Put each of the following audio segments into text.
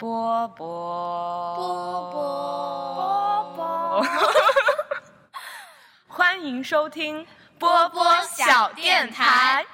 波波波波波，欢迎收听波波小电台。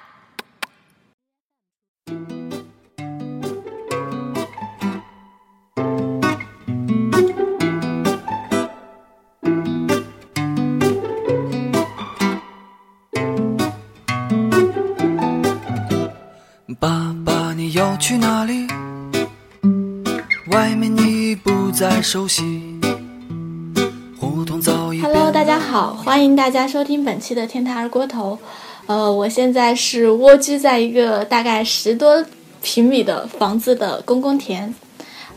Hello，大家好，欢迎大家收听本期的天台二锅头。呃，我现在是蜗居在一个大概十多平米的房子的公共田。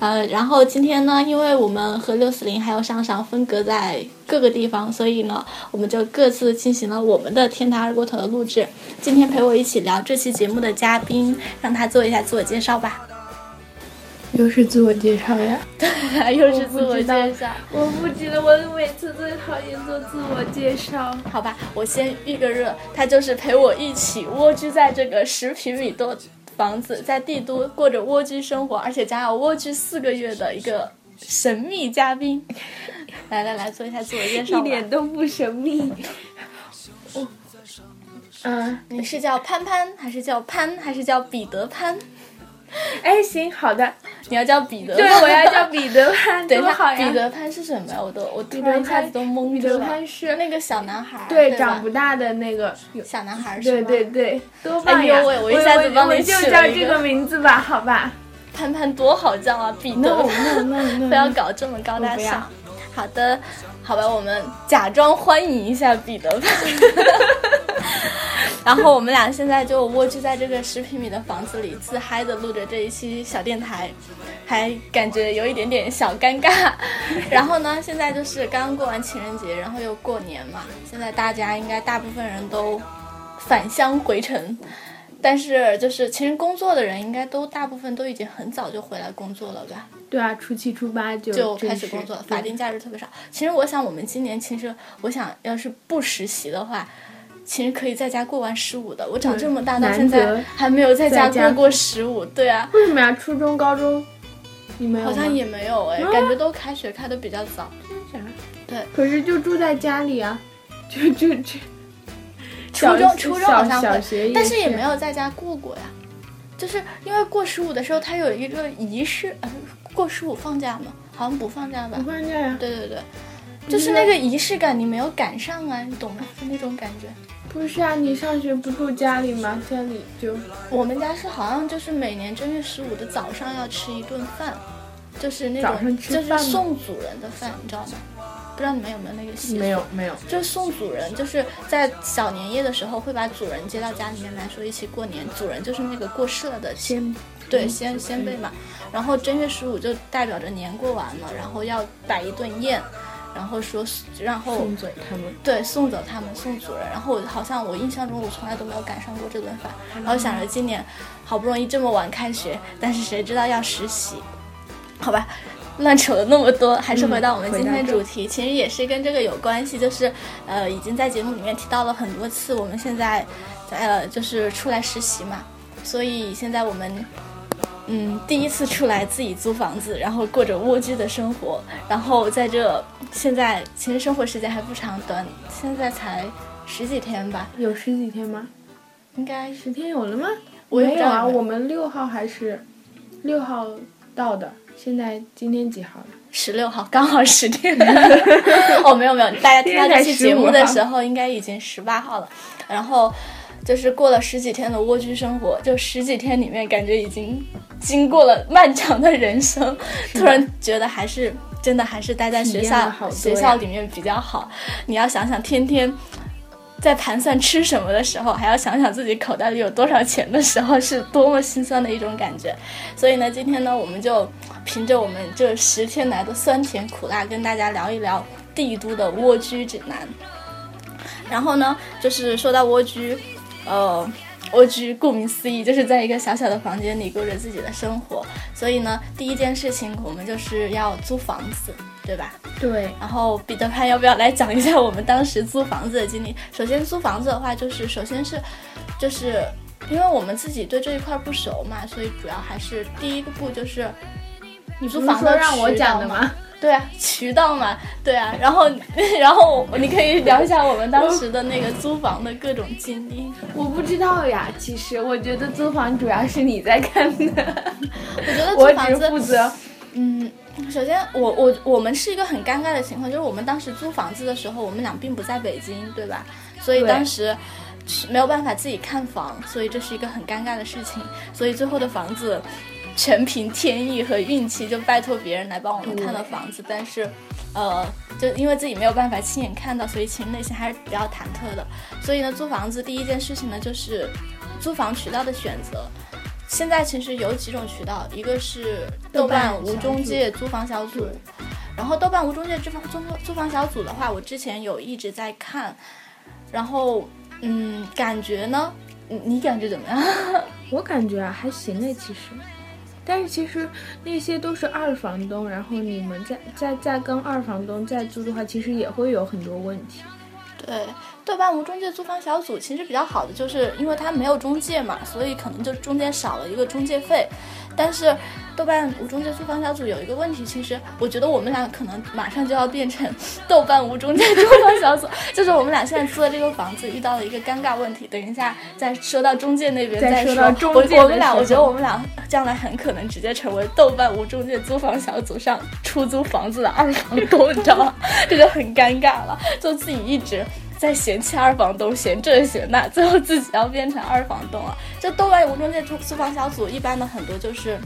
呃，然后今天呢，因为我们和六四零还有上上分隔在各个地方，所以呢，我们就各自进行了我们的天台二锅头的录制。今天陪我一起聊这期节目的嘉宾，让他做一下自我介绍吧。又是自我介绍呀？对 又是自我介绍。我不记得，我每次最讨厌做自我介绍。好吧，我先预个热，他就是陪我一起蜗居在这个十平米多房子，在帝都过着蜗居生活，而且将要蜗居四个月的一个神秘嘉宾。来来来，做一下自我介绍一点都不神秘。我，嗯，你是叫潘潘，还是叫潘，还是叫彼得潘？哎，行，好的，你要叫彼得，对，我要叫彼得潘，等一下，呀！彼得潘是什么呀？我都我突然一下子都懵彼住了。得潘是那个小男孩，对长不大的那个，小男孩儿是对吗？对对，多棒呀！我我一下子帮你我就叫这个名字吧，好吧潘潘多好叫啊，彼得。no，不要搞这么高大上。好的，好吧，我们假装欢迎一下彼得潘。然后我们俩现在就蜗居在这个十平米的房子里，自嗨的录着这一期小电台，还感觉有一点点小尴尬。然后呢，现在就是刚刚过完情人节，然后又过年嘛，现在大家应该大部分人都返乡回城。但是，就是其实工作的人应该都大部分都已经很早就回来工作了吧？对啊，初七初八就就开始工作了，法定假日特别少。其实我想，我们今年其实我想要是不实习的话，其实可以在家过完十五的。我长这么大到现在还没有在家过过十五，对啊，为什么呀？初中、高中你没有？好像也没有哎，啊感觉都开学开的比较早。真假？对，可是就住在家里啊，就 就就。初中初中好像但是也没有在家过过呀。就是因为过十五的时候，他有一个仪式，呃，过十五放假吗？好像不放假吧不？放假呀？对对对，就是那个仪式感你没有赶上啊，你懂吗？就那种感觉。不是啊，你上学不住家里吗？家里就我们家是好像就是每年正月十五的早上要吃一顿饭，就是那种就是送祖人的饭，你知道吗？不知道你们有没有那个习俗？没有，没有。就是送祖人，就是在小年夜的时候会把祖人接到家里面来说一起过年。祖人就是那个过世了的先对先先辈嘛。然后正月十五就代表着年过完了，然后要摆一顿宴，然后说然后送走他们。对，送走他们，送主人。然后我好像我印象中我从来都没有赶上过这顿饭。然后想着今年好不容易这么晚开学，但是谁知道要实习？好吧，乱扯了那么多，还是回到我们今天的主题，其实也是跟这个有关系，就是呃已经在节目里面提到了很多次，我们现在呃就是出来实习嘛，所以现在我们。嗯，第一次出来自己租房子，然后过着蜗居的生活，然后在这现在其实生活时间还不长，短现在才十几天吧，有十几天吗？应该十天有了吗？我没有啊，我们六号还是六号到的。现在今天几号了？十六号，刚好十天。哦，没有没有，大家听到这期节目的时候，应该已经十八号了。然后就是过了十几天的蜗居生活，就十几天里面，感觉已经经过了漫长的人生，突然觉得还是真的还是待在学校学校里面比较好。你要想想，天天。在盘算吃什么的时候，还要想想自己口袋里有多少钱的时候，是多么心酸的一种感觉。所以呢，今天呢，我们就凭着我们这十天来的酸甜苦辣，跟大家聊一聊帝都的蜗居指南。然后呢，就是说到蜗居，呃，蜗居顾名思义就是在一个小小的房间里过着自己的生活。所以呢，第一件事情我们就是要租房子，对吧？对，然后彼得潘要不要来讲一下我们当时租房子的经历？首先租房子的话，就是首先是，就是因为我们自己对这一块不熟嘛，所以主要还是第一个步就是你不是说租房的让我讲的吗？对啊，渠道嘛，对啊，然后 然后你可以聊一下我们当时的那个租房的各种经历。我不知道呀，其实我觉得租房主要是你在看的，我觉得租房子负责。嗯，首先我我我们是一个很尴尬的情况，就是我们当时租房子的时候，我们俩并不在北京，对吧？所以当时是没有办法自己看房，所以这是一个很尴尬的事情。所以最后的房子全凭天意和运气，就拜托别人来帮我们看到房子，但是。呃，就因为自己没有办法亲眼看到，所以其实内心还是比较忐忑的。所以呢，租房子第一件事情呢，就是租房渠道的选择。现在其实有几种渠道，一个是豆瓣无中介租房小组，然后豆瓣无中介租房租租房小组的话，我之前有一直在看，然后嗯，感觉呢，你你感觉怎么样？我感觉啊还行哎，其实，但是其实那些都是二房东，然后你们再再再跟二房东再租的话，其实也会有很多问题。对，豆瓣无中介租房小组其实比较好的，就是因为它没有中介嘛，所以可能就中间少了一个中介费。但是豆瓣无中介租房小组有一个问题，其实我觉得我们俩可能马上就要变成 豆瓣无中介租房小组，就是我们俩现在租的这个房子遇到了一个尴尬问题。等一下再说到中介那边再说。说到中介我我们俩，我觉得我们俩将来很可能直接成为豆瓣无中介租房小组上出租房子的二房东，你知道吗？这就很尴尬了，就自己一直。在嫌弃二房东，嫌这嫌那，最后自己要变成二房东了。这豆瓣无中介租租房小组一般的很多就是，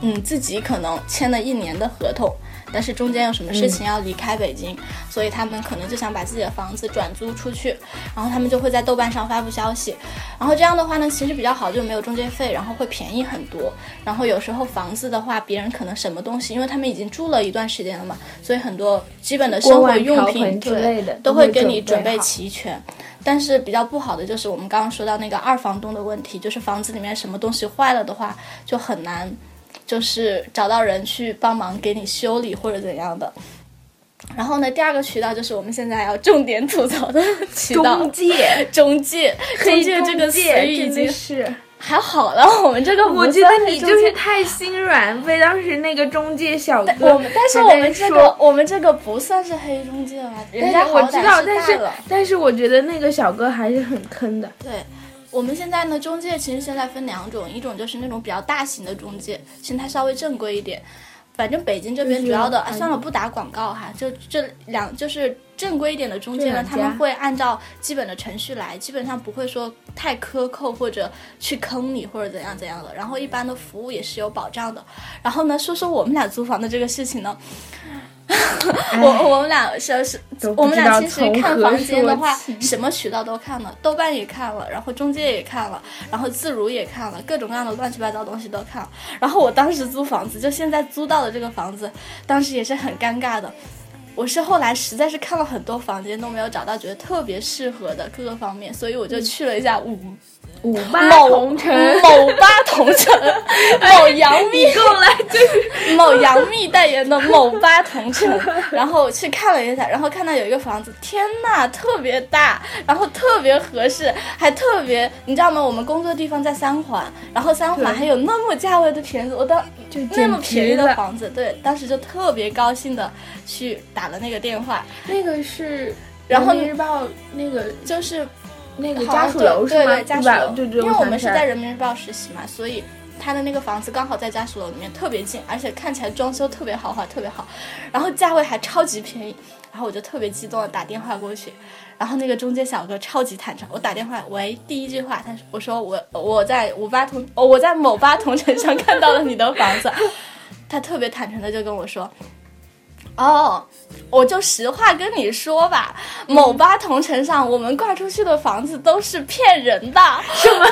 嗯，自己可能签了一年的合同，但是中间有什么事情要离开北京，所以他们可能就想把自己的房子转租出去，然后他们就会在豆瓣上发布消息，然后这样的话呢，其实比较好，就没有中介费，然后会便宜很多。然后有时候房子的话，别人可能什么东西，因为他们已经住了一段时间了嘛，所以很多基本的生活用品之类的都会给你准备齐全。但是比较不好的就是我们刚刚说到那个二房东的问题，就是房子里面什么东西坏了的话，就很难，就是找到人去帮忙给你修理或者怎样的。然后呢，第二个渠道就是我们现在要重点吐槽的渠道，中介，中介，中介这个词语已经是，还好了，我们这个不我觉得你就是太心软，被当时那个中介小哥 我们，但是我们这个我们这个不算是黑中介了，人家我知道，好歹但是带了。但是我觉得那个小哥还是很坑的。对，我们现在呢，中介其实现在分两种，一种就是那种比较大型的中介，其实它稍微正规一点。反正北京这边主要的，算了，不打广告哈，就这两就是正规一点的中介呢，他们会按照基本的程序来，基本上不会说太苛扣或者去坑你或者怎样怎样的。然后一般的服务也是有保障的。然后呢，说说我们俩租房的这个事情呢，我我们俩是是我们俩其实看房间的话什么渠道都看了，豆瓣也看了，然后中介也看了，然后自如也看了，各种各样的乱七八糟东西都看了。然后我当时租房子，就现在租到的这个房子，当时也是很尴尬的。我是后来实在是看了很多房间都没有找到觉得特别适合的各个方面，所以我就去了一下五五八某同城，某八同城，某杨幂。够了，就是某杨幂代言的 某八同城，然后去看了一下，然后看到有一个房子，天呐，特别大，然后特别合适，还特别，你知道吗？我们工作地方在三环，然后三环还有那么价位的便宜，我当就那么便宜。的房子，对，当时就特别高兴的去打了那个电话，那个是然后人民日报那个就是那个家属楼是吗？对对家属楼，吧对对，因为我们是在人民日报实习嘛，所以他的那个房子刚好在家属楼里面，特别近，而且看起来装修特别豪华，特别好，然后价位还超级便宜，然后我就特别激动的打电话过去，然后那个中介小哥超级坦诚，我打电话，喂，第一句话，他说我说我我在五八同哦我在某八同城上看到了你的房子，他特别坦诚的就跟我说。哦，我就实话跟你说吧，某八同城上我们挂出去的房子都是骗人的。什么？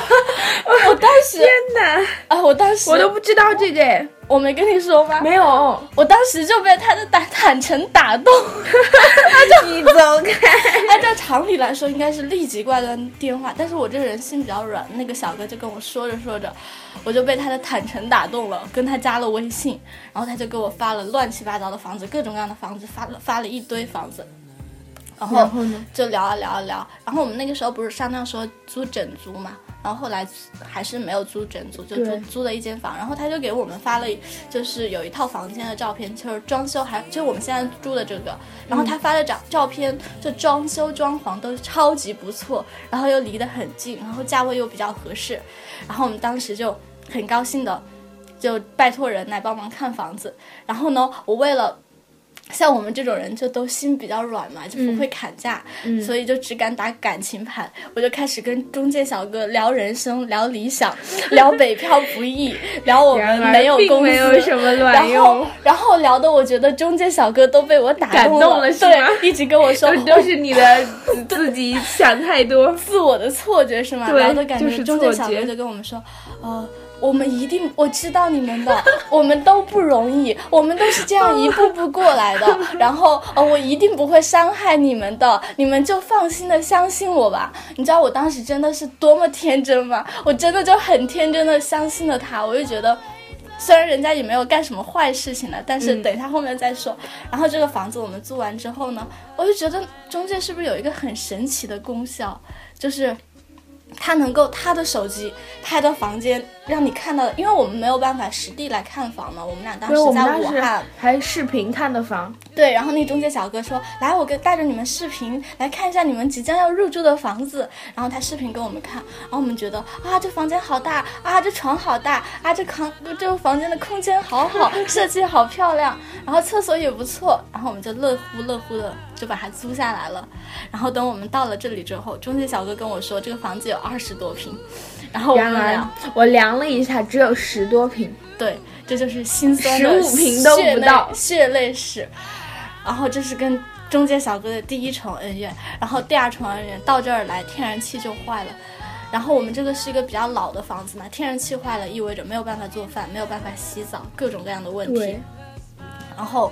我当时，天哪，啊，我当时我都不知道这个哎，我没跟你说吗？没有，我当时就被他的坦坦诚打动。他 就你走开。按 照常理来说，应该是立即挂断电话，但是我这个人心比较软，那个小哥就跟我说着说着，我就被他的坦诚打动了，跟他加了微信，然后他就给我发了乱七八糟的房子，各种各样的房子，发了发了一堆房子，然后？就聊啊聊啊聊，然后我们那个时候不是商量说租整租嘛，然然后后来还是没有租整租，就租租了一间房，然后他就给我们发了一，就是有一套房间的照片，就是装修还就我们现在住的这个，然后他发的照照片，就装修装潢都超级不错，然后又离得很近，然后价位又比较合适，然后我们当时就很高兴的就拜托人来帮忙看房子，然后呢，我为了。像我们这种人就都心比较软嘛，就不会砍价，嗯所以就只敢打感情牌。我就开始跟中介小哥聊人生、聊理想、聊北漂不易、聊我们没有并工资，没有什么卵然后用，然后聊的我觉得中介小哥都被我打动了对，一直跟我说都都是你的自 自己想太多。自我的错觉是吗？对然后就感就是觉中介小哥就跟我们说，呃。我们一定，我知道你们的，我们都不容易，我们都是这样一步步过来的。然后，呃，我一定不会伤害你们的，你们就放心的相信我吧。你知道我当时真的是多么天真吗？我真的就很天真的相信了他，我就觉得。虽然人家也没有干什么坏事情了，但是嗯等一下后面再说。然后这个房子我们租完之后呢，我就觉得中介是不是有一个很神奇的功效，就是他能够他的手机拍到房间，让你看到，因为我们没有办法实地来看房嘛，我们俩当时在武汉，还视频看的房，对，然后那中介小哥说：“来，我跟带着你们视频来看一下你们即将要入住的房子。”然后他视频给我们看，然后我们觉得啊，这房间好大啊，这床好大啊，这空这个房间的空间好好，设计好漂亮，然后厕所也不错，然后我们就乐乎乐乎的就把它租下来了。然后等我们到了这里之后，中介小哥跟我说，这个房子有二十多平，然后我量了一下，只有十多平。对，这就是心酸的十五平都不到血泪史。然后这是跟中介小哥的第一重恩怨，然后第二重恩怨到这儿来，天然气就坏了。然后我们这个是一个比较老的房子嘛，天然气坏了意味着没有办法做饭，没有办法洗澡，各种各样的问题对。然后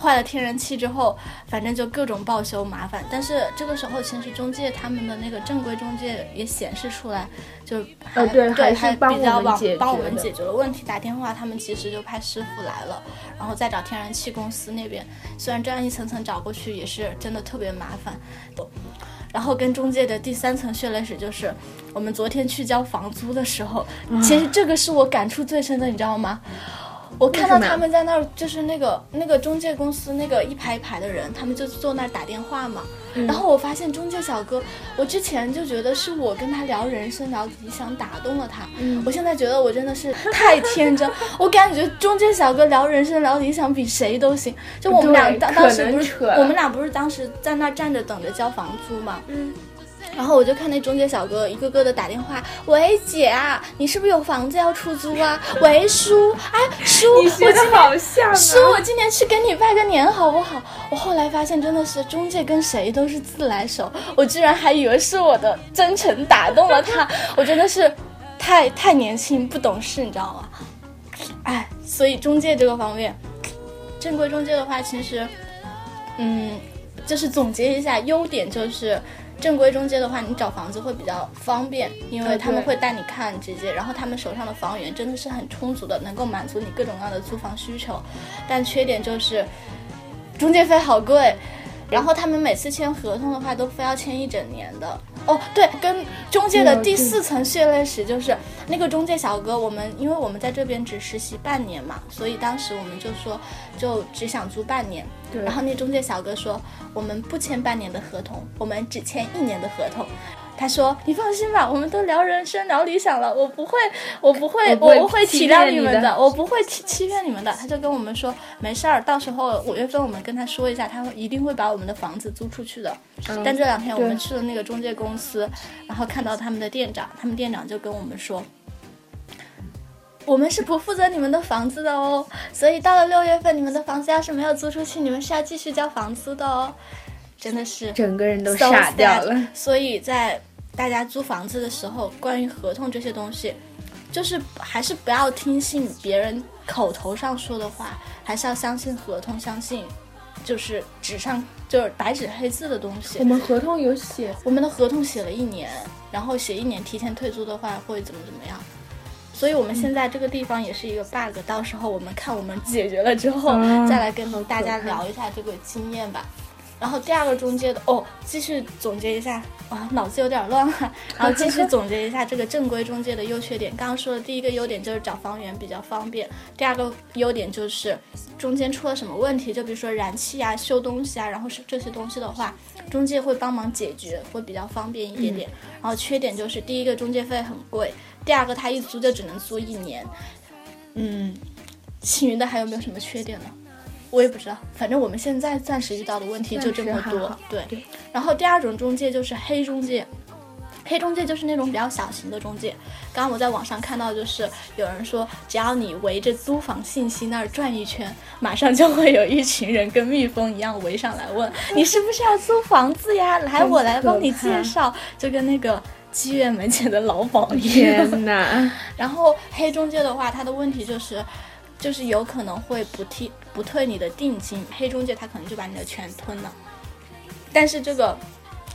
坏了天然气之后，反正就各种报修麻烦。但是这个时候，其实中介他们的那个正规中介也显示出来，就对对，还是比较帮我们解决的帮我们解决了问题。打电话，他们其实就派师傅来了，然后再找天然气公司那边。虽然这样一层层找过去，也是真的特别麻烦。然后跟中介的第三层血泪史就是，我们昨天去交房租的时候，其实这个是我感触最深的，你知道吗？我看到他们在那儿，就是那个那个中介公司那个一排一排的人，他们就坐那儿打电话嘛。嗯然后我发现中介小哥，我之前就觉得是我跟他聊人生、聊理想打动了他，嗯我现在觉得我真的是太天真，我感觉中介小哥聊人生、聊理想比谁都行。就我们俩当当时不是我们俩不是当时在那儿站着等着交房租嘛，嗯，然后我就看那中介小哥一个个的打电话，喂姐啊，你是不是有房子要出租啊？喂叔，哎叔，你学的好像啊！叔，我今年去跟你拜个年好不好？我后来发现真的是中介跟谁都是自来熟，我居然还以为是我的真诚打动了他，我真的是太太年轻不懂事，你知道吗？哎，所以中介这个方面，正规中介的话，其实，嗯，就是总结一下优点就是。正规中介的话，你找房子会比较方便，因为呃他们会带你看直接，然后他们手上的房源真的是很充足的，能够满足你各种各样的租房需求。但缺点就是中介费好贵，然后他们每次签合同的话都非要签一整年的。哦，对，跟中介的第四层血泪史就是那个中介小哥，我们因为我们在这边只实习半年嘛，所以当时我们就说就只想租半年。对然后那中介小哥说我们不签半年的合同，我们只签一年的合同。他说：“你放心吧，我们都聊人生、聊理想了，我不会，我不会，我不会体谅你们的，我不会欺欺骗你们的。”他就跟我们说：“没事儿，到时候五月份我们跟他说一下，他会一定会把我们的房子租出去的。嗯但这两天我们去了那个中介公司，然后看到他们的店长，他们店长就跟我们说。我们是不负责你们的房子的哦，所以到了六月份，你们的房子要是没有租出去，你们是要继续交房租的哦。真的是整个人都傻掉了。所以在大家租房子的时候，关于合同这些东西，就是还是不要听信别人口头上说的话，还是要相信合同，相信就是纸上就是白纸黑字的东西我。们合同有写，我们的合同写了一年，然后写一年提前退租的话会怎么怎么样？所以我们现在这个地方也是一个 bug，到时候我们看我们解决了之后，啊再来跟大家聊一下这个经验吧。然后第二个中介的哦，继续总结一下啊，脑子有点乱了。然后继续总结一下这个正规中介的优缺点。刚刚说的第一个优点就是找房源比较方便，第二个优点就是中间出了什么问题，就比如说燃气啊、修东西啊，然后是这些东西的话，中介会帮忙解决，会比较方便一点点。然后缺点就是第一个中介费很贵，第二个他一租就只能租一年。嗯，其余的还有没有什么缺点呢？我也不知道，反正我们现在暂时遇到的问题就这么多。对对，然后第二种中介就是黑中介，黑中介就是那种比较小型的中介。刚刚我在网上看到，就是有人说，只要你围着租房信息那儿转一圈，马上就会有一群人跟蜜蜂一样围上来问 你是不是要租房子呀？来，我来帮你介绍，就跟那个妓院门前的老鸨一样。天哪！然后黑中介的话，他的问题就是，就是有可能会不替不退你的定金，黑中介他可能就把你的钱吞了。但是这个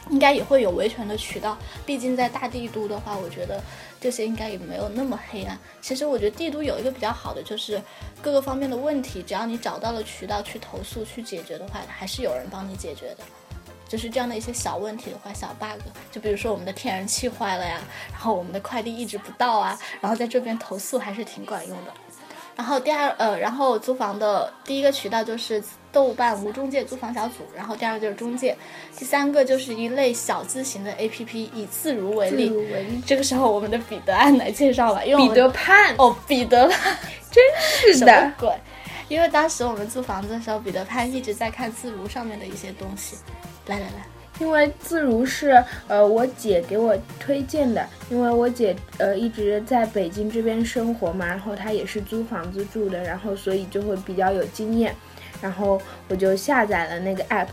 应该也会有维权的渠道，毕竟在大帝都的话，我觉得这些应该也没有那么黑暗。其实我觉得帝都有一个比较好的，就是各个方面的问题，只要你找到了渠道去投诉去解决的话，还是有人帮你解决的。就是这样的一些小问题的话，小 bug，就比如说我们的天然气坏了呀，然后我们的快递一直不到啊，然后在这边投诉还是挺管用的。然后第二呃，然后租房的第一个渠道就是豆瓣无中介租房小组，然后第二个就是中介，第三个就是一类小资型的 APP，以自如为自例。如为例，这个时候我们的彼得安来介绍了，因为彼得潘，哦彼得潘真是什么的，鬼？因为当时我们租房子的时候，彼得潘一直在看自如上面的一些东西。来来来，因为自如是呃我姐给我推荐的，因为我姐呃一直在北京这边生活嘛，然后她也是租房子住的，然后所以就会比较有经验，然后我就下载了那个 app，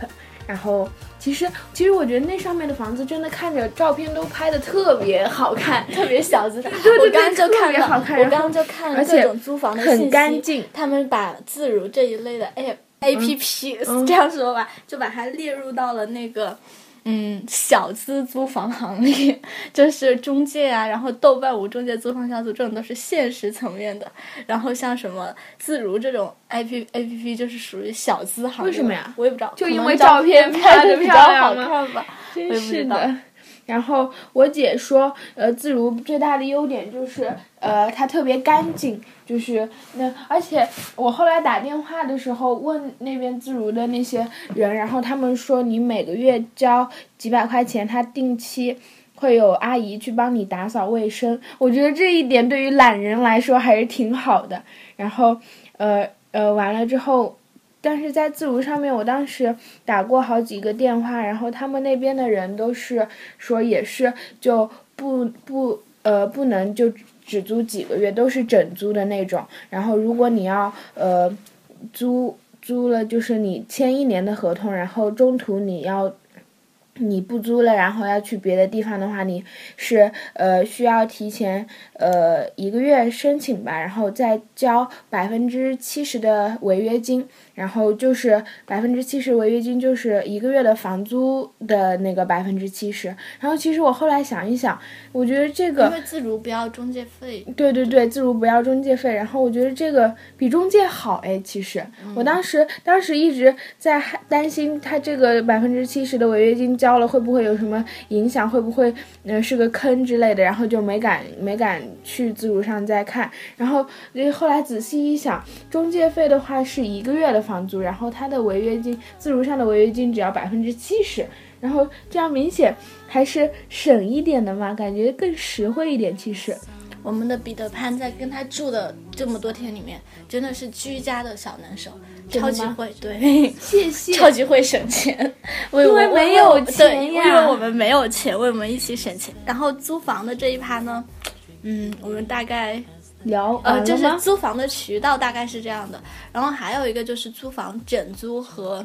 然后其实其实我觉得那上面的房子真的看着照片都拍的特别好看，特别小资我刚刚就看了，别好看我刚刚就看了而且各种租房的信息，很干净。他们把自如这一类的 app A P P、这样说吧，就把它列入到了那个。嗯，小资租房行业就是中介啊，然后豆瓣无中介租房小组这种都是现实层面的，然后像什么自如这种 A P A P P 就是属于小资行业。为什么呀我也不知道，就因为照片拍拍得比较好看吧。我也真不知道是的。然后我姐说，呃，自如最大的优点就是，呃，它特别干净，就是那，而且我后来打电话的时候问那边自如的那些人，然后他们说你每个月交几百块钱，他定期会有阿姨去帮你打扫卫生。我觉得这一点对于懒人来说还是挺好的。然后，呃呃，完了之后。但是在自如上面，我当时打过好几个电话，然后他们那边的人都是说也是就不不呃不能就只租几个月，都是整租的那种。然后如果你要呃租租了，就是你签一年的合同，然后中途你要。你不租了，然后要去别的地方的话，你是呃需要提前呃一个月申请吧，然后再交百分之七十的违约金，然后就是百分之七十违约金就是一个月的房租的那个百分之七十。然后其实我后来想一想，我觉得这个因为自如不要中介费，对对对，自如不要中介费。然后我觉得这个比中介好哎，其实、我当时当时一直在害担心他这个百分之七十的违约金交了会不会有什么影响，会不会嗯、呃是个坑之类的，然后就没敢没敢去自如上再看。然后呃后来仔细一想，中介费的话是一个月的房租，然后他的违约金自如上的违约金只要百分之七十。然后这样明显还是省一点的嘛，感觉更实惠一点。其实，我们的彼得潘在跟他住的这么多天里面，真的是居家的小能手，超级会，对，谢谢超级会省钱，为我因为没有钱呀，因为我们没有钱，为我们一起省钱。然后租房的这一趴呢，嗯，我们大概聊呃，就是租房的渠道大概是这样的，然后还有一个就是租房整租和。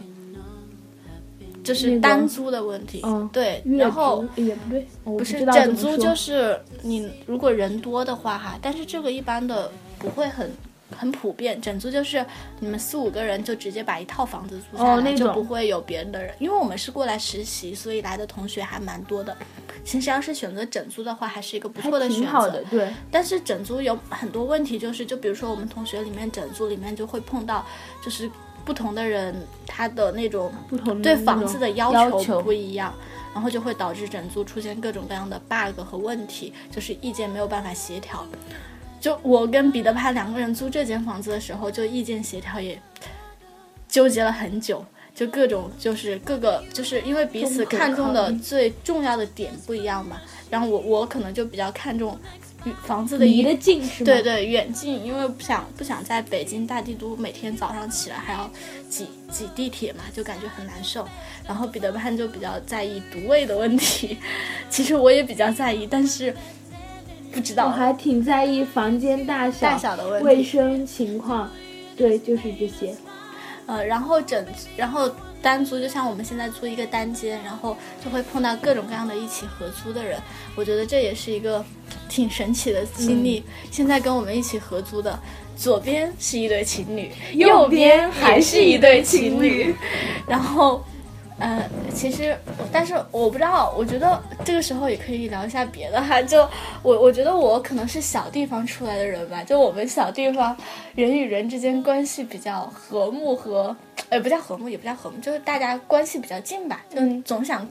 就是单租的问题，嗯对，然后也不对，不是整租，就是你如果人多的话哈，但是这个一般的不会很很普遍。整租就是你们四五个人就直接把一套房子租下来，哦那就不会有别人的人。因为我们是过来实习，所以来的同学还蛮多的。其实要是选择整租的话，还是一个不错的选择。挺好的，对，但是整租有很多问题，就是就比如说我们同学里面整租里面就会碰到，就是不同的人他的那种不同对房子的要要求不一样，然后就会导致整租出现各种各样的 bug 和问题，就是意见没有办法协调。就我跟彼得潘两个人租这间房子的时候，就意见协调也纠结了很久，就各种就是各个就是因为彼此看重的最重要的点不一样嘛，然后我我可能就比较看重房子的一离得近是吗？对对，远近，因为不想不想在北京大帝都每天早上起来还要挤挤地铁嘛，就感觉很难受。然后彼得潘就比较在意独卫的问题，其实我也比较在意，但是不知道我还挺在意房间大小、大小的问题。卫生情况，对，就是这些。呃，然后整然后单租，就像我们现在租一个单间，然后就会碰到各种各样的一起合租的人，我觉得这也是一个挺神奇的经历。现在跟我们一起合租的，左边是一对情侣，右边还是一对情侣，然后。呃，其实，但是我不知道，我觉得这个时候也可以聊一下别的哈。就我，我觉得我可能是小地方出来的人吧，就我们小地方人与人之间关系比较和睦和，呃，不叫和睦，也不叫和睦，就是大家关系比较近吧，就嗯总想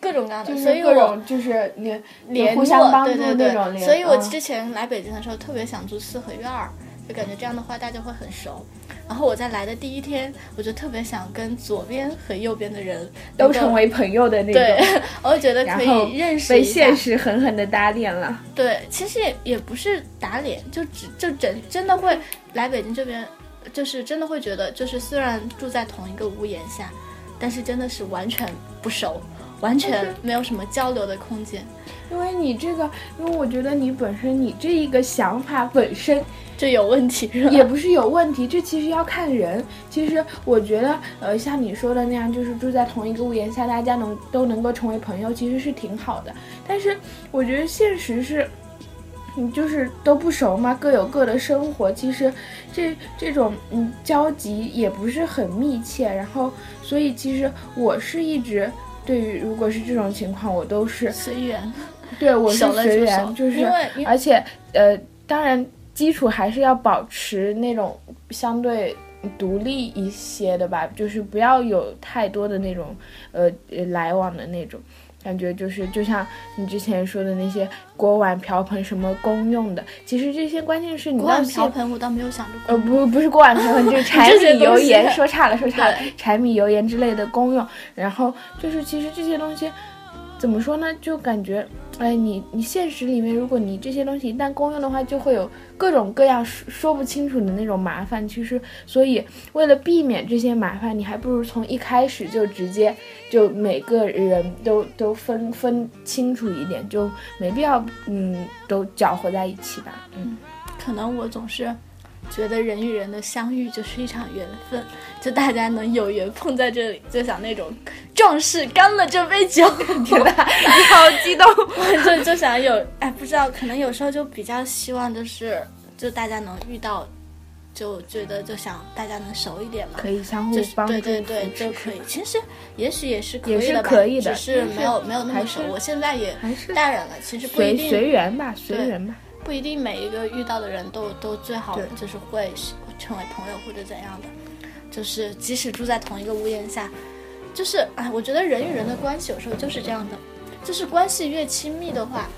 各种各样的，所以就是你联互相络帮助对对对，那种所以我嗯之前来北京的时候特别想住四合院儿，就感觉这样的话大家会很熟。然后我在来的第一天，我就特别想跟左边和右边的人都成为朋友的那种对，，我就觉得可以认识被现。实狠狠的打脸了。对，其实也也不是打脸，就只就真真的会来北京这边，就是真的会觉得，就是虽然住在同一个屋檐下，但是真的是完全不熟，完全没有什么交流的空间，因为你这个，因为我觉得你本身你这一个想法本身就有问题是吧？也不是有问题，这其实要看人。其实我觉得，呃，像你说的那样，就是住在同一个屋檐下，大家能都能够成为朋友，其实是挺好的。但是我觉得现实是，你就是都不熟嘛，各有各的生活，其实这这种嗯交集也不是很密切。然后，所以其实我是一直对于如果是这种情况，我都是随缘。对我是随缘，就是因为而且呃，当然基础还是要保持那种相对独立一些的吧，就是不要有太多的那种呃呃来往的那种。感觉就是，就像你之前说的那些锅碗瓢盆什么公用的，其实这些关键是你锅碗瓢盆我倒没有想着呃，不，不是锅碗瓢盆，就是柴米油盐，说差了，说差了，柴米油盐之类的公用。然后就是，其实这些东西怎么说呢？就感觉，哎，你你现实里面，如果你这些东西一旦公用的话，就会有各种各样说说不清楚的那种麻烦。其实，所以为了避免这些麻烦，你还不如从一开始就直接就每个人都都分分清楚一点，就没必要嗯都搅和在一起吧。嗯。可能我总是觉得人与人的相遇就是一场缘分，就大家能有缘碰在这里，就想那种壮士干了这杯酒，你好激动，就就想有哎，不知道，可能有时候就比较希望就是就大家能遇到，就觉得就想大家能熟一点嘛。可以相互就是帮助，对对对，扶持就可以。其实也许也是可也是以的吧，可以的只是没有没有那么熟我现在也还是大人了，其实不一定随缘吧，随缘吧。不一定每一个遇到的人都都最好就是会成为朋友或者怎样的，就是即使住在同一个屋檐下，就是哎，我觉得人与人的关系有时候就是这样的，就是关系越亲密的话，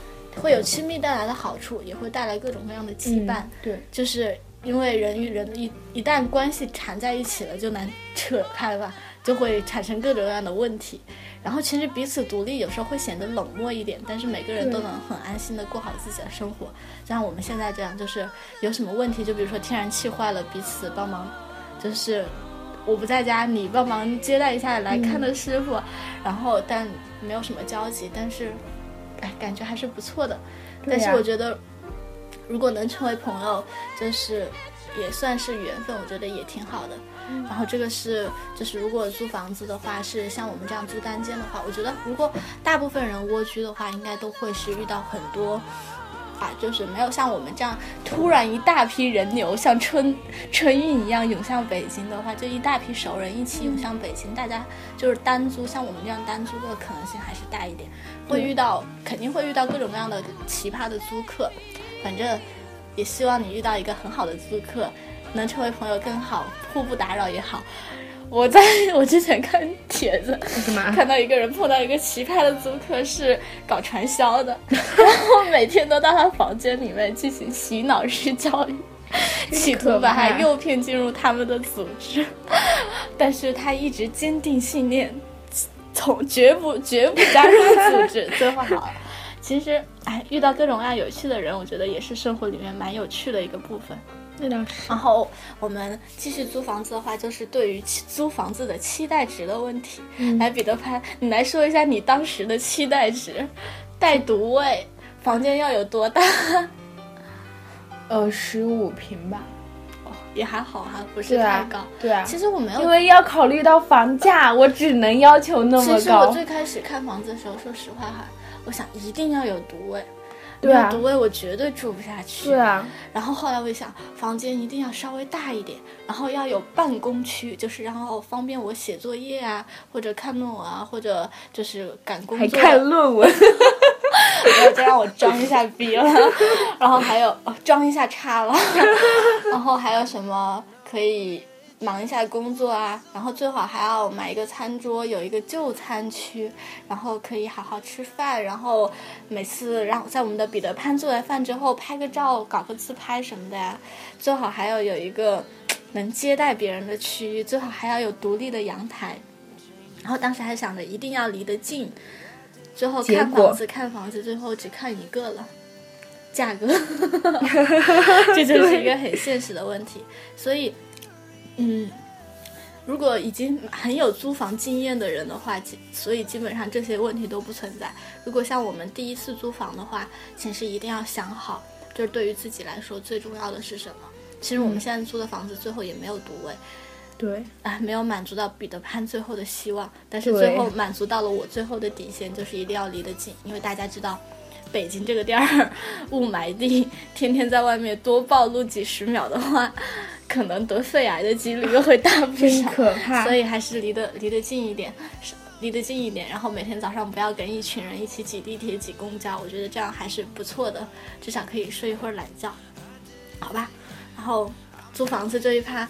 会有亲密带来的好处，也会带来各种各样的羁绊。嗯对，就是因为人与人一一旦关系缠在一起了，就难 扯开吧，就会产生各种各样的问题。然后其实彼此独立有时候会显得冷漠一点，但是每个人都能很安心的过好自己的生活。就像我们现在这样，就是有什么问题，就比如说天然气坏了，彼此帮忙，就是我不在家，你帮忙接待一下来看的师傅，然后但没有什么交集，但是哎，感觉还是不错的。但是我觉得，如果能成为朋友，就是也算是缘分，我觉得也挺好的。然后这个是，就是如果租房子的话，是像我们这样租单间的话，我觉得如果大部分人蜗居的话，应该都会是遇到很多。啊，就是没有像我们这样突然一大批人流像春春运一样涌向北京的话，就一大批熟人一起涌向北京，大家就是单租，像我们这样单租的可能性还是大一点，会遇到肯定会遇到各种各样的奇葩的租客，反正也希望你遇到一个很好的租客，能成为朋友更好，互不打扰也好。我在 我之前看帖子，看到一个人碰到一个奇葩的租客是搞传销的，然后每天都到他房间里面进行洗脑式教育，企图把他诱骗进入他们的组织，但是他一直坚定信念，从绝不绝不加入组织。最后好了，其实哎，遇到各种各样有趣的人，我觉得也是生活里面蛮有趣的一个部分。那倒是。然后我们继续租房子的话，就是对于租房子的期待值的问题。来，彼得潘，你来说一下你当时的期待值。带独卫，房间要有多大？呃，十五平吧。哦，也还好哈，不是太高。对啊。其实我没有，因为要考虑到房价，我只能要求那么高。其实我最开始看房子的时候，说实话哈，我想一定要有独卫。对啊，独卫我绝对住不下去。对啊，然后后来我想，房间一定要稍微大一点，然后要有办公区，就是然后方便我写作业啊，或者看论文啊，或者就是赶工作。还看论文？然后，再让我装一下逼了。然后还有哦，装一下叉了。然后还有什么可以？忙一下工作啊，然后最好还要买一个餐桌，有一个就餐区，然后可以好好吃饭。然后每次让在我们的彼得潘做完饭之后拍个照，搞个自拍什么的呀。最好还要有一个能接待别人的区域，最好还要有独立的阳台。然后当时还想着一定要离得近，最后看房子看房子，最后只看一个了，价格，这就是一个很现实的问题。所以。嗯，如果已经很有租房经验的人的话，所以基本上这些问题都不存在。如果像我们第一次租房的话，其实一定要想好，就是对于自己来说最重要的是什么。其实我们现在租的房子最后也没有独卫，对，啊，没有满足到彼得潘最后的希望，但是最后满足到了我最后的底线，就是一定要离得近，因为大家知道，北京这个地儿雾霾地，天天在外面多暴露几十秒的话。可能得肺癌的几率又会大不少，可怕。所以还是离得离得近一点，离得近一点。然后每天早上不要跟一群人一起挤地铁、挤公交，我觉得这样还是不错的，至少可以睡一会儿懒觉，好吧？然后租房子这一趴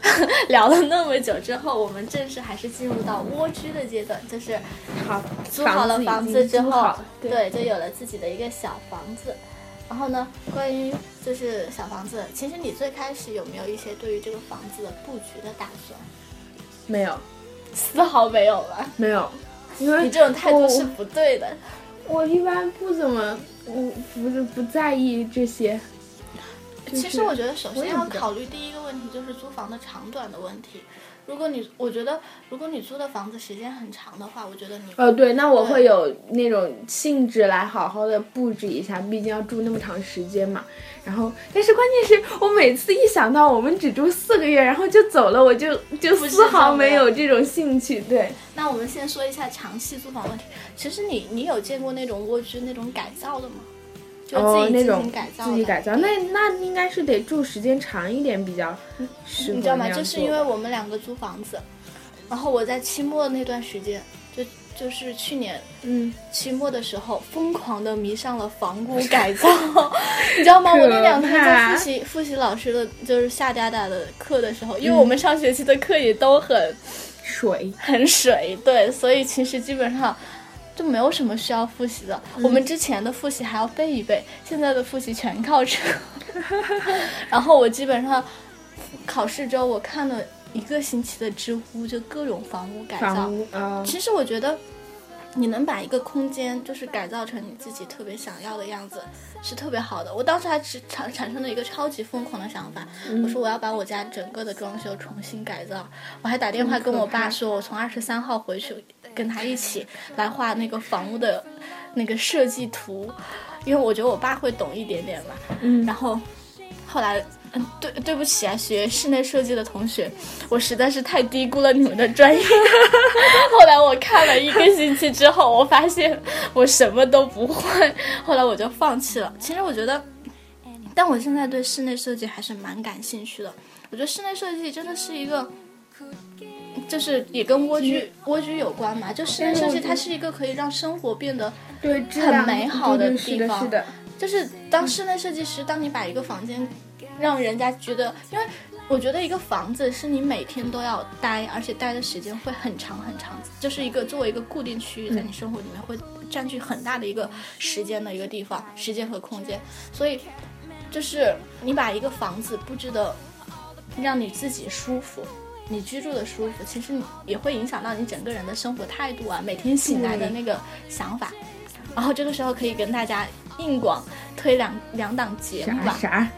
聊了那么久之后，我们正式还是进入到蜗居的阶段，就是好租好了房子之后，对，就有了自己的一个小房子。然后呢？关于就是小房子，其实你最开始有没有一些对于这个房子的布局的打算？没有，丝毫没有吧？没有，因为你这种态度是不对的。我一般不怎么，我不是不在意这些。其实我觉得，首先要考虑第一个问题就是租房的长短的问题。如果你，我觉得，如果你租的房子时间很长的话，我觉得你，呃，对，那我会有那种兴致来好好的布置一下，毕竟要住那么长时间嘛。然后，但是关键是我每次一想到我们只住四个月，然后就走了，我就就丝毫没有这种兴趣。对，那我们先说一下长期租房问题。其实你，你有见过那种蜗居那种改造的吗？哦，那种自己改造，那那应该是得住时间长一点比较适合。你知道吗？就是因为我们两个租房子，然后我在期末那段时间，就就是去年，嗯，期末的时候疯狂的迷上了房屋改造，你知道吗？我那两天在复习复习老师的就是夏嗲嗲的课的时候，因为我们上学期的课也都很水，很水，对，所以其实基本上。就没有什么需要复习的。我们之前的复习还要背一背，现在的复习全靠车。然后我基本上考试之后，我看了一个星期的知乎，就各种房屋改造。其实我觉得，你能把一个空间就是改造成你自己特别想要的样子，是特别好的。我当时还产产生了一个超级疯狂的想法，我说我要把我家整个的装修重新改造。我还打电话跟我爸说，我从二十三号回去。跟他一起来画那个房屋的那个设计图，因为我觉得我爸会懂一点点嘛。嗯。然后后来，嗯，对，对不起啊，学室内设计的同学，我实在是太低估了你们的专业。后来我看了一个星期之后，我发现我什么都不会，后来我就放弃了。其实我觉得，但我现在对室内设计还是蛮感兴趣的。我觉得室内设计真的是一个。就是也跟蜗居蜗居有关嘛，就室内设计它是一个可以让生活变得对很美好的地方。是的，就是当室内设计师，当你把一个房间让人家觉得，因为我觉得一个房子是你每天都要待，而且待的时间会很长很长，就是一个作为一个固定区域，在你生活里面会占据很大的一个时间的一个地方，时间和空间。所以，就是你把一个房子布置的让你自己舒服，你居住的舒服，其实也会影响到你整个人的生活态度啊，每天醒来的那个想法。然后这个时候可以跟大家硬广推两两档节目吧。啥啥？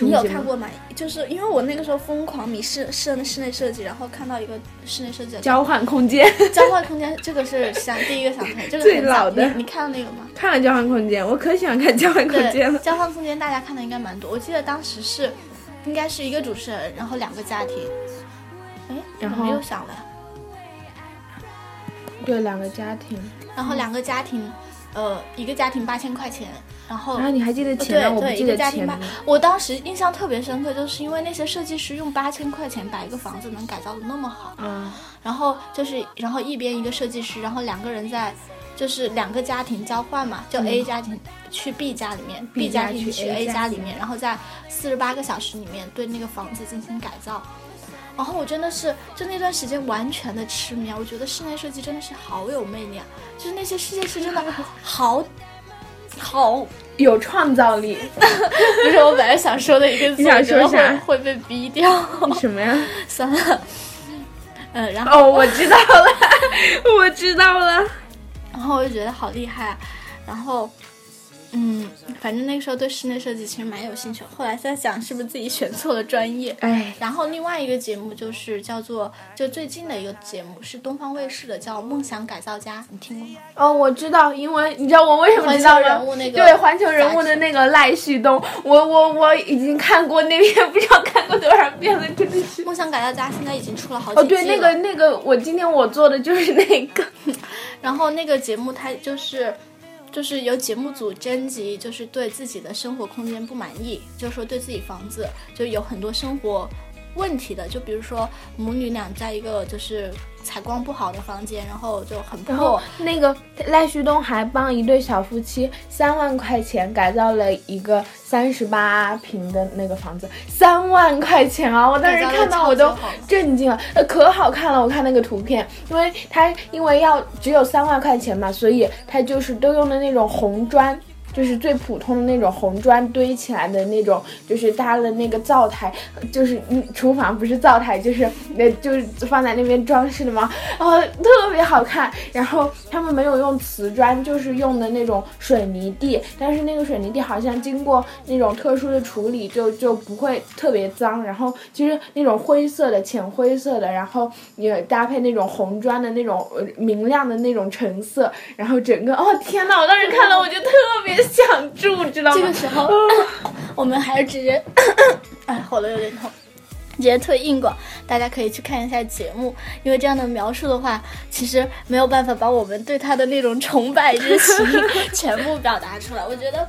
你有看过吗？就是因为我那个时候疯狂迷室室室内设计，然后看到一个室内设计的交换空间？交换空间，这个是想第一个想推，这个最很老的你你看到那个吗？看了交换空间，我可喜欢看交换空间，了。交换空间大家看的应该蛮多。我记得当时是，应该是一个主持人，然后两个家庭。哎，然后又想了？对，两个家庭。然后两个家庭，呃，一个家庭八千块钱，然后然后你还记得哦钱呢？我不对对，一个家庭吧。。我当时印象特别深刻，就是因为那些设计师用八千块钱把一个房子能改造的那么好，嗯，然后就是，然后一边一个设计师，然后两个人在，就是两个家庭交换嘛，就 A 家庭去 B 家里面 B 家庭去 A A 家里家里面，然后在四十八个小时里面对那个房子进行改造。然后我真的是就那段时间完全的痴迷啊！我觉得室内设计真的是好有魅力啊！就是那些设计师真的好好，有创造力。不是我本来想说的一个字，你想说啥会会被逼掉。什么呀？算了，嗯，然后哦，我知道了，我知道了。然后我就觉得好厉害啊，然后，嗯，反正那个时候对室内设计其实蛮有兴趣。后来在想是不是自己选错了专业。哎，然后另外一个节目就是叫做就最近的一个节目是东方卫视的，叫《梦想改造家》，你听过吗？哦，我知道，因为你知道我为什么知道吗人物那个对，环球人物的那个赖旭东，我我我已经看过那篇，不知道看过多少遍了，真的是。梦想改造家现在已经出了好几哦。对，那个那个，我今天我做的就是那个。然后那个节目它就是。就是由节目组征集，就是对自己的生活空间不满意，就是说对自己房子就有很多生活问题的，就比如说母女俩在一个就是采光不好的房间，然后就很然后，那个赖旭东还帮一对小夫妻三万块钱改造了一个三十八平的那个房子，三万块钱啊！我当时看到我都震惊了，呃，可好看了！我看那个图片，因为它因为要只有三万块钱嘛，所以它就是都用的那种红砖。就是最普通的那种红砖堆起来的那种，就是搭了那个灶台，就是嗯，厨房不是灶台，就是那，就是放在那边装饰的嘛，然后特别好看。然后他们没有用瓷砖，就是用的那种水泥地，但是那个水泥地好像经过那种特殊的处理就，就不会特别脏。然后其实那种灰色的、浅灰色的，然后也搭配那种红砖的那种明亮的那种橙色，然后整个哦天呐，我当时看了我就特别想住，知道吗？这个时候 我们还是直接，哎，喉咙有点痛。直接推硬广，大家可以去看一下节目，因为这样的描述的话，其实没有办法把我们对他的那种崇拜之情全部表达出来。我觉得，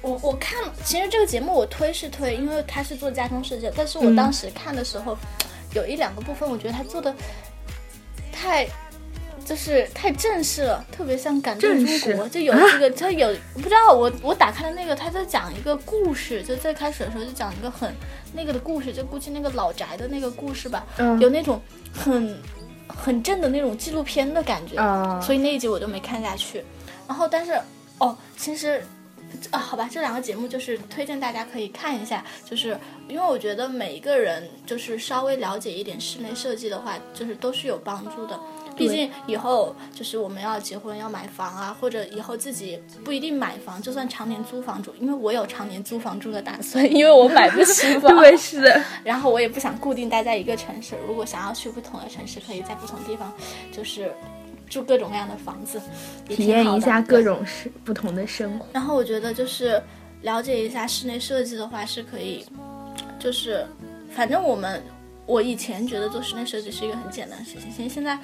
我我看，其实这个节目我推是推，因为他是做家装设计的，但是我当时看的时候，有一两个部分，我觉得他做的太。就是太正式了，特别像感动中国，就有这个，他有不知道我我打开的那个，他在讲一个故事，就最开始的时候就讲一个很那个的故事，就估计那个老宅的那个故事吧，嗯有那种很很正的那种纪录片的感觉，啊所以那一集我就没看下去。然后但是哦，其实。啊，好吧，这两个节目就是推荐大家可以看一下，就是因为我觉得每一个人就是稍微了解一点室内设计的话，就是都是有帮助的。毕竟以后就是我们要结婚要买房啊，或者以后自己不一定买房，就算常年租房住，因为我有常年租房住的打算，因为我买不起房。对，是的，然后我也不想固定待在一个城市，如果想要去不同的城市，可以在不同地方，就是住各种各样的房子，体验一下各种生不同的生活。然后我觉得就是了解一下室内设计的话是可以，就是反正我们我以前觉得做室内设计是一个很简单的事情，其实现在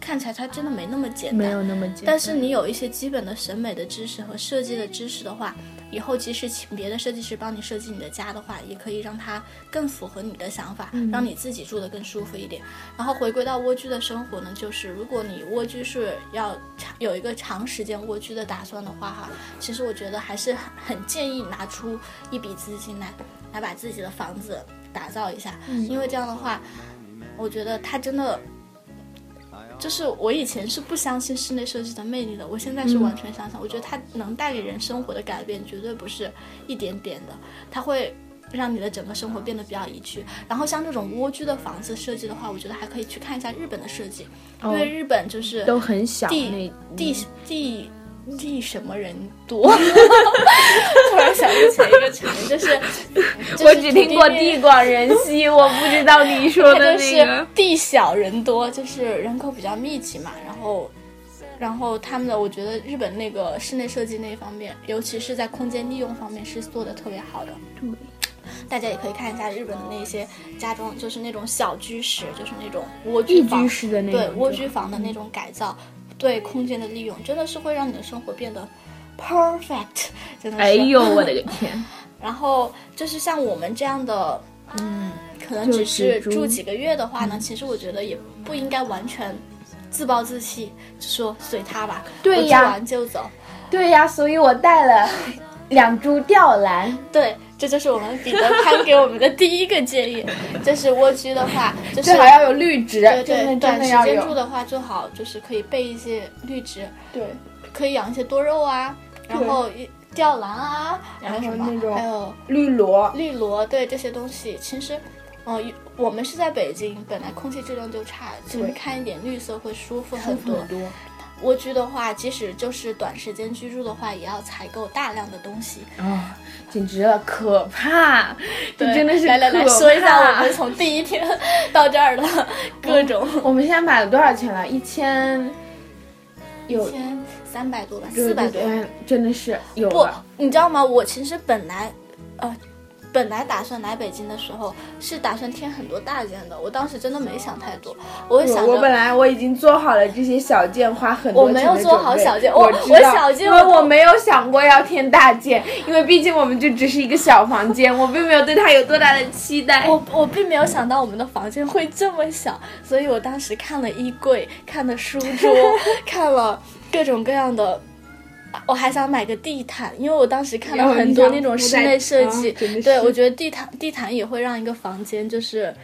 看起来它真的没那么简单。没有那么简单，但是你有一些基本的审美的知识和设计的知识的话，以后即使请别的设计师帮你设计你的家的话，也可以让它更符合你的想法，让你自己住得更舒服一点。然后回归到蜗居的生活呢，就是如果你蜗居是要长有一个长时间蜗居的打算的话，哈，其实我觉得还是很很建议拿出一笔资金来，来把自己的房子打造一下，嗯因为这样的话，我觉得它真的。就是我以前是不相信室内设计的魅力的，我现在是完全相信。我觉得它能带给人生活的改变，绝对不是一点点的，它会让你的整个生活变得比较宜居。然后像这种蜗居的房子设计的话，我觉得还可以去看一下日本的设计，因为日本就是都很小地那地地地什么人多，突然想不起来一个成语，就是我只听过地广人稀，我不知道你说的就是那个。地小人多，就是人口比较密集嘛，然后。然后他们的，我觉得日本那个室内设计那一方面，尤其是在空间利用方面是做的特别好的。对，大家也可以看一下日本的那些家装，就是那种小居室，就是那种蜗居房居，室的那种，对蜗居房的那种改造，对空间的利用，真的是会让你的生活变得 perfect，真的是。哎呦，我的个天！然后就是像我们这样的，嗯，可能只是住住几个月的话呢，其实我觉得也不应该完全自暴自弃，就说随他吧，对呀完就走。对呀，所以我带了两株吊兰。对，这就是我们彼得潘给我们的第一个建议，就是蜗居的话，就是最好要有绿植，对对，短时。间住的话，最好就是可以备一些绿植，对，可以养一些多肉啊，然后一吊兰啊，然后什么那种还有绿萝，绿萝，对这些东西，其实，呃，我们是在北京，本来空气质量就差，其实看一点绿色会舒服很多。多。蜗居的话，即使就是短时间居住的话，也要采购大量的东西。啊、简直了，可怕！这真的是来来来说一下我们从第一天 到这儿的各种，我们现在买了多少钱了？一千，有三百多吧，四百多。对对，真的是有不。，你知道吗？我其实本来，呃，本来打算来北京的时候是打算添很多大件的，我当时真的没想太多，我就想着我我本来我已经做好了这些小件，花很多我没有做好小件我我我小件因为我我没有想过要添大件，因为毕竟我们就只是一个小房间，我并没有对它有多大的期待。我我并没有想到我们的房间会这么小，所以我当时看了衣柜，看了书桌，看了各种各样的。我还想买个地毯，因为我当时看了然后你很多那种室内设计，啊对我觉得地毯地毯也会让一个房间就是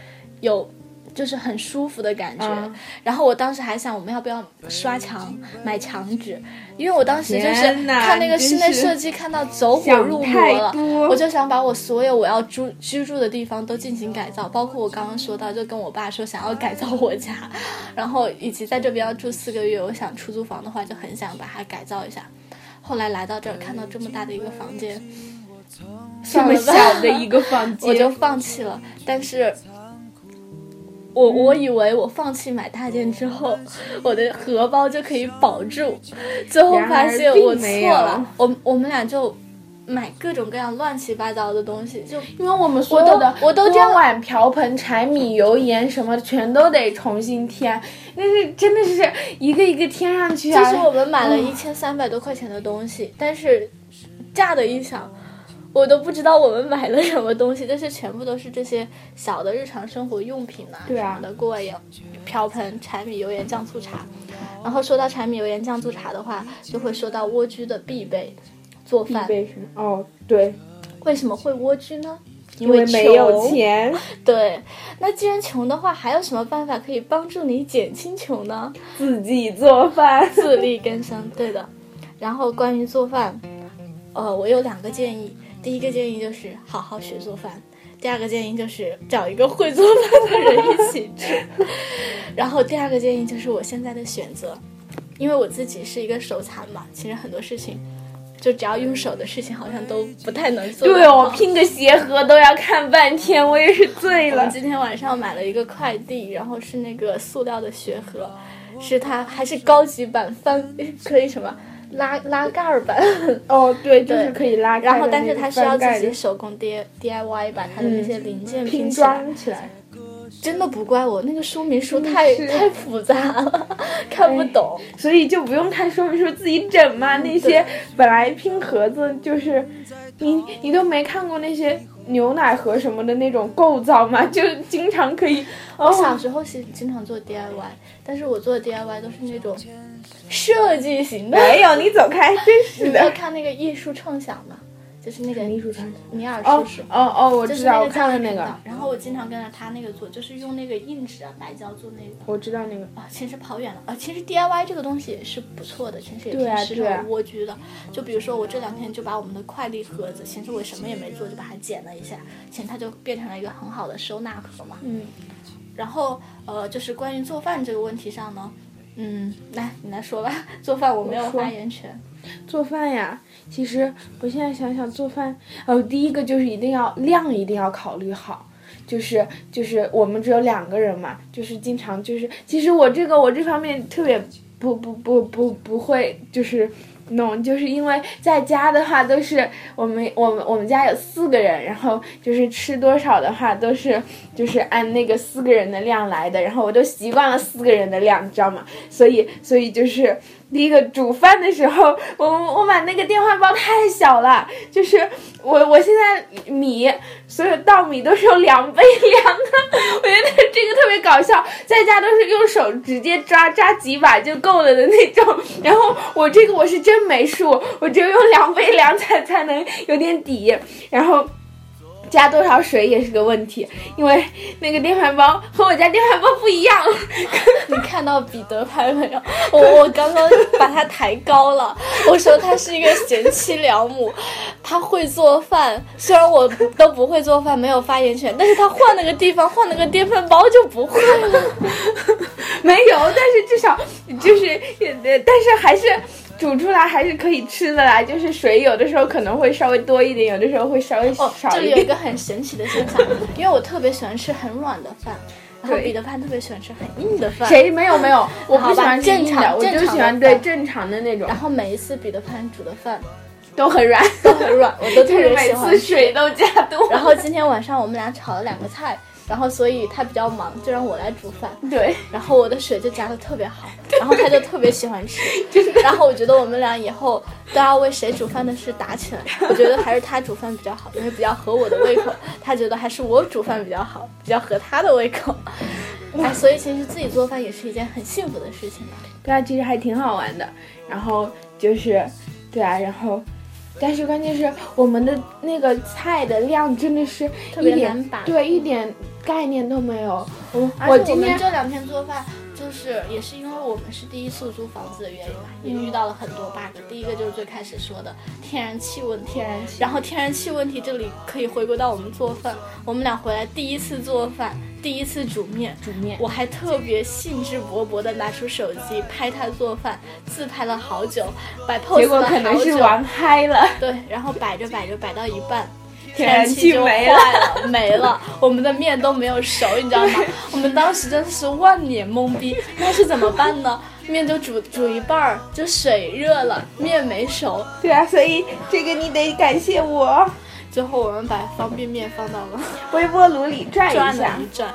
有就是很舒服的感觉。嗯然后我当时还想我们要不要刷墙买墙纸，因为我当时就是看那个室内设计看到走火入魔了，我就想把我所有我要住居住的地方都进行改造，包括我刚刚说到，就跟我爸说想要改造我家，然后以及在这边要住四个月，我想出租房的话就很想把它改造一下。后来来到这儿，看到这么大的一个房间，这么小的一个房间，我就放弃了。但是，我我以为我放弃买大件之后，我的荷包就可以保住，最后发现我错了。我我们俩就买各种各样乱七八糟的东西，就因为我们所有的锅碗瓢盆、柴米油盐什么全都得重新添，那是真的是一个一个添上去啊！就是我们买了一千三百多块钱的东西，但是乍的一想，我都不知道我们买了什么东西，但是全部都是这些小的日常生活用品呐、对啊什么的，锅碗瓢瓢盆、柴米油盐酱醋茶。然后说到柴米油盐酱醋茶的话，就会说到蜗居的必备做饭。哦，对，为什么会蜗居呢？因因为没有。钱，对，那既然穷的话，还有什么办法可以帮助你减轻穷呢？自己做饭。自力更生，对的。然后关于做饭，呃，我有两个建议。第一个建议就是好好学做饭，第二个建议就是找一个会做饭的人一起吃。然后第二个建议就是我现在的选择，因为我自己是一个手残嘛，其实很多事情就只要用手的事情好像都不太能做。对哦拼个鞋盒都要看半天，我也是醉了。我今天晚上买了一个快递，然后是那个塑料的鞋盒，是它还是高级版翻 可以什么拉拉盖儿版，哦，对，就是可以拉盖然后但是它需要自己手工 D D I Y 把它的那些零件拼装起来。真的不怪我，那个说明书太太复杂了，看不懂。所以就不用看说明书自己整嘛。那些本来拼盒子就是，你你都没看过那些牛奶盒什么的那种构造嘛，就经常可以。我小哦，时候是经常做 D I Y，但是我做的 D I Y 都是那种设计型的。没有，你走开，真是你没有。看那个艺术创想吗？就是那个艺术传米尔哦叔叔。哦哦，我知道，我看了那个然后我经常跟着他那个做，就是用那个硬纸啊、白胶做那个。我知道那个。啊，其实跑远了啊！其实 DIY 这个东西也是不错的，其实也挺适合蜗居的。就比如说我这两天就把我们的快递盒子，其实我什么也没做，就把它剪了一下，其实它就变成了一个很好的收纳盒嘛。嗯，然后呃，就是关于做饭这个问题上呢，嗯，来你来说吧，做饭我没有发言权。做饭呀，其实我现在想想做饭，哦，第一个就是一定要量一定要考虑好。就是就是我们只有两个人嘛，就是经常就是，其实我这个我这方面特别不不不不不会，就是弄，就是因为在家的话都是我们我们我们家有四个人，然后就是吃多少的话都是就是按那个四个人的量来的，然后我都习惯了四个人的量，你知道吗？所以所以就是第一个煮饭的时候，我我买那个电饭煲太小了，就是我我现在米所有稻米都是用量杯量的，我觉得这个特别搞笑，在家都是用手直接抓抓几把就够了的那种，然后我这个我是真没数，我只有用量杯量才才能有点底，然后。加多少水也是个问题，因为那个电饭煲和我家电饭煲不一样。你看到彼得潘没有？我我刚刚把他抬高了，我说他是一个贤妻良母，他会做饭。虽然我都不会做饭，没有发言权，但是他换了个地方，换了个电饭煲就不会了。没有，但是至少就是，呃，但是还是煮出来还是可以吃的啦。就是水有的时候可能会稍微多一点，有的时候会稍微哦，少一点。这里有一个很神奇的现象，因为我特别喜欢吃很软的饭，然后彼得潘特别喜欢吃很硬的饭。谁没有没有？我不喜欢吃硬的，正常我就喜欢对正常的那种然，后每一次彼得潘煮的饭都很软，都很软，我都特别喜欢吃。次水都加多。然后今天晚上我们俩炒了两个菜，然后所以他比较忙，就让我来煮饭。对，然后我的水就加的特别好，然后他就特别喜欢吃。然后我觉得我们俩以后都要为谁煮饭的事打起来。我觉得还是他煮饭比较好，因为比较合我的胃口。他觉得还是我煮饭比较好，比较合他的胃口。哎，所以其实自己做饭也是一件很幸福的事情吧。对啊，其实还挺好玩的。然后就是，对啊，然后。但是关键是我们的那个菜的量真的是特别难把对，一点概念都没有。我而且我今天们这两天做饭，就是也是因为我们是第一次租房子的原因嘛，也遇到了很多 bug。第一个就是最开始说的天然气问题，天然气然后天然气问题这里可以回归到我们做饭。我们俩回来第一次做饭，第一次煮面，煮面我还特别兴致勃勃的拿出手机拍他做饭，自拍了好久，摆 pose 结果了可能是玩嗨了。对，然后摆着摆着摆到一半，天然气就没坏了，没了，我们的面都没有熟，你知道吗？我们当时真的是万脸懵逼，那是怎么办呢？面就煮煮一半儿，就水热了，面没熟，对啊，所以这个你得感谢我，最后我们把方便面放到了微波炉里转转一下了一。转。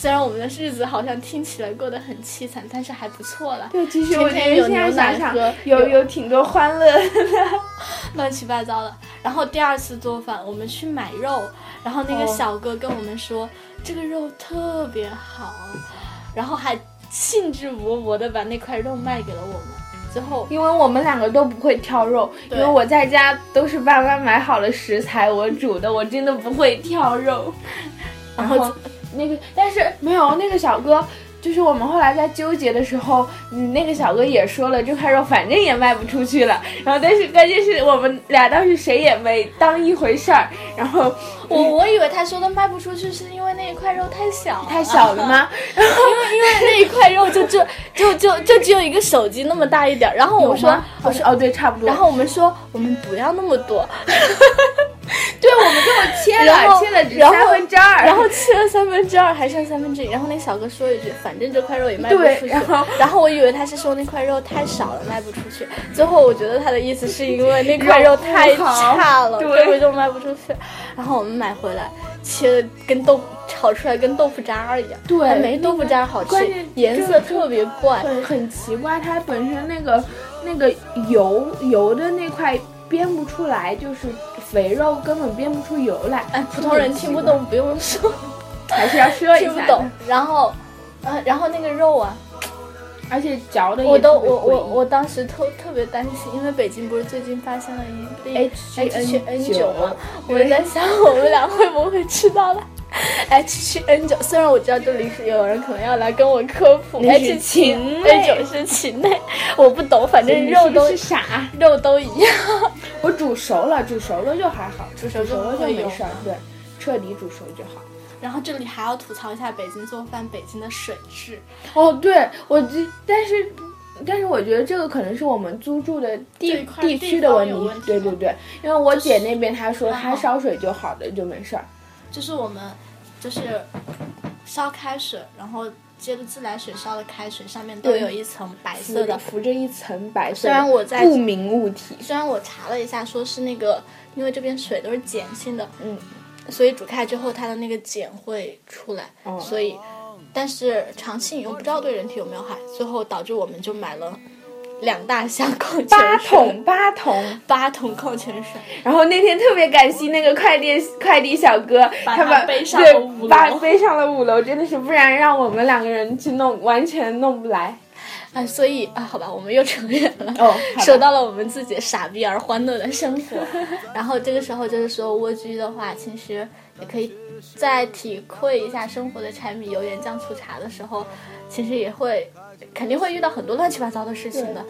虽然我们的日子好像听起来过得很凄惨，但是还不错了。对，其实天我觉得天有现在牛奶想想喝，有有挺多欢乐的。乱七八糟的。然后第二次做饭，我们去买肉，然后那个哦小哥跟我们说、这个肉特别好，然后还兴致勃勃的把那块肉卖给了我们。最后因为我们两个都不会挑肉，因为我在家都是爸妈买好了食材我煮的，我真的不会挑肉。然后那个，但是没有那个小哥。就是我们后来在纠结的时候，嗯，那个小哥也说了，这块肉反正也卖不出去了。然后，但是关键是我们俩当时谁也没当一回事儿。然后我我以为他说的卖不出去，是因为那一块肉太小，太小了？吗？因为因为那一块肉就就就就就只有一个手机那么大一点儿。然后我说我说，哦，对，差不多。然后我们说我们不要那么多，对，我们最后切了，然后切了三分之二。然后切了三分之二，还剩三分之一。然后那小哥说一句：“反正这块肉也卖不出去。”然后然后我以为他是说那块肉太少了，卖不出去。最后我觉得他的意思是因为那块肉太差了，肉不好根本就卖不出去。然后我们买回来，切的跟豆炒出来跟豆腐渣儿一样，对还没豆腐渣儿好吃，颜色特别怪。很很奇怪，它本身那个那个油油的那块煸不出来，就是肥肉根本变不出油来。哎，普通人听不懂，不用说，还是要说一下。听不懂。然后，呃，然后那个肉啊，而且嚼的我都我我我当时特特别担心，因为北京不是最近发现了一例 H7N9 九吗，我在想我们俩会不会吃到 了 H7N9？虽然我知道这里是有人可能要来跟我科普 H7 禽 N 九是禽类，我不懂，反正肉都是啥。肉都一样。我煮熟了，煮熟了就还好，煮熟了就没事儿，对，彻底煮熟就好。然后这里还要吐槽一下北京做饭，北京的水质。哦，对我这，但是但是我觉得这个可能是我们租住的地块地地区的问题对对对，因为我姐那边她说她烧水就好的，就没事儿。就是我们就是烧开水，然后接着自来水烧的开水，上面都有一层白色的。浮着一层白色虽的然我在不明物体，虽然我查了一下，说是那个，因为这边水都是碱性的，嗯，所以煮开之后它的那个碱会出来，哦。所以，但是长期饮用不知道对人体有没有害，最后导致我们就买了两大箱矿泉水，八桶八桶。八桶矿泉水，然后那天特别感谢那个快递快递小哥，把他把背上对了五楼把背上了五楼，真的是不然让我们两个人去弄，完全弄不来。啊，所以啊，好吧，我们又扯远了。说到了我们自己傻逼而欢乐的生活，然后这个时候就是说蜗居的话，其实也可以在体会一下生活的柴米油盐酱醋茶的时候，其实也会肯定会遇到很多乱七八糟的事情的。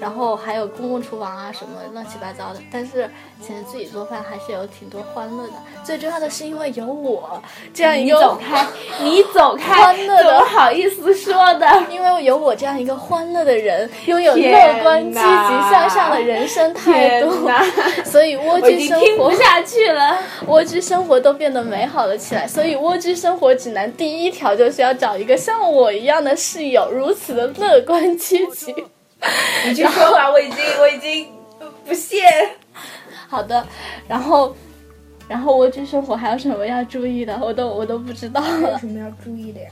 然后还有公共厨房啊什么乱七八糟的，但是其实自己做饭还是有挺多欢乐的。最重要的是因为有我这样一你个走开，你走开，欢乐的不好意思说的？因为有我这样一个欢乐的人，拥有乐观、积极向上的人生态度，所以蜗居生活经听不，下去了。蜗居生活都变得美好了起来。所以蜗居生活指南第一条就是要找一个像我一样的室友，如此的乐观积极。你去说吧，我已经我已经不屑。好的，然后，然后蜗居生活还有什么要注意的？我都我都不知道了。什么要注意的呀？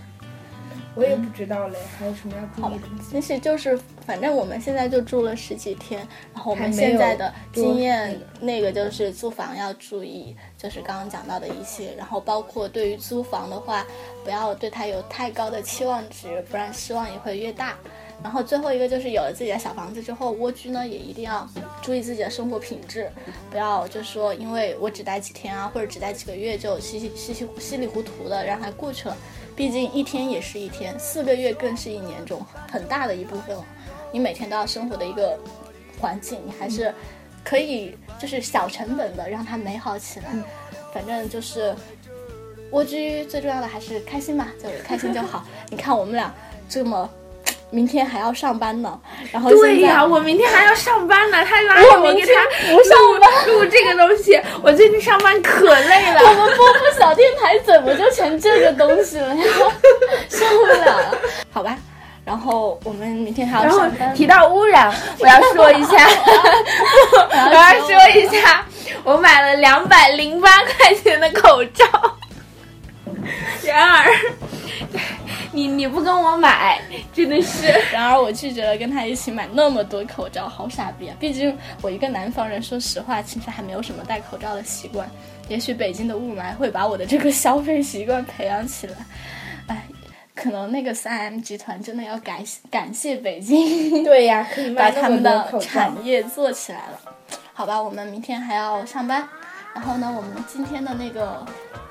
我也不知道嘞，还有什么要注意的？其实就是，反正我们现在就住了十几天，然后我们现在的经验，那个就是租房要注意，就是刚刚讲到的一些，然后包括对于租房的话，不要对它有太高的期望值，不然失望也会越大。然后最后一个就是有了自己的小房子之后，蜗居呢也一定要注意自己的生活品质，不要就说因为我只待几天啊，或者只待几个月就稀稀稀稀稀里糊涂的让它过去了。毕竟一天也是一天，四个月更是一年中很大的一部分了。你每天都要生活的一个环境，你还是可以就是小成本的让它美好起来。反正就是蜗居最重要的还是开心嘛，就开心就好。你看我们俩这么。明天还要上班呢，然后对呀、啊我明天还要上班呢，他拉我着我给明天他不上班录录这个东西，我最近上班可累了。我们波波小电台怎么就成这个东西了呀？受不了了，好吧。然后我们明天还要然后上班，提到污染，我要说一下，我要说一下，我买了两百零八块钱的口罩，然而你你不跟我买，真的是。然而我拒绝了跟他一起买那么多口罩，好傻逼啊！毕竟我一个南方人，说实话，其实还没有什么戴口罩的习惯。也许北京的雾霾会把我的这个消费习惯培养起来。哎，可能那个三 M 集团真的要感感谢北京，对呀，可以 把他们的。产业做起来了。好吧，我们明天还要上班，然后呢，我们今天的那个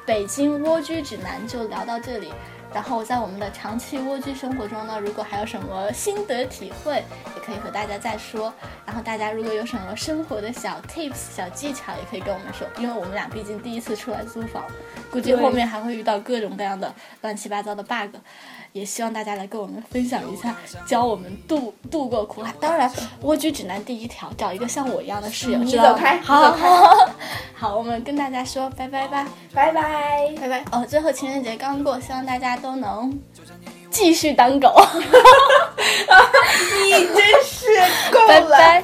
北京蜗居指南就聊到这里。然后在我们的长期蜗居生活中呢，如果还有什么心得体会，也可以和大家再说。然后大家如果有什么生活的小 tips、小技巧，也可以跟我们说，因为我们俩毕竟第一次出来租房，估计后面还会遇到各种各样的乱七八糟的 bug。也希望大家来跟我们分享一下，教我们度度过苦海。当然，蜗居指南第一条，找一个像我一样的室友，你知道吗走开好你走开好 好，我们跟大家说拜拜吧，拜拜。拜拜。哦，最后情人节刚过，希望大家都能继续当狗 你真是够了。拜拜。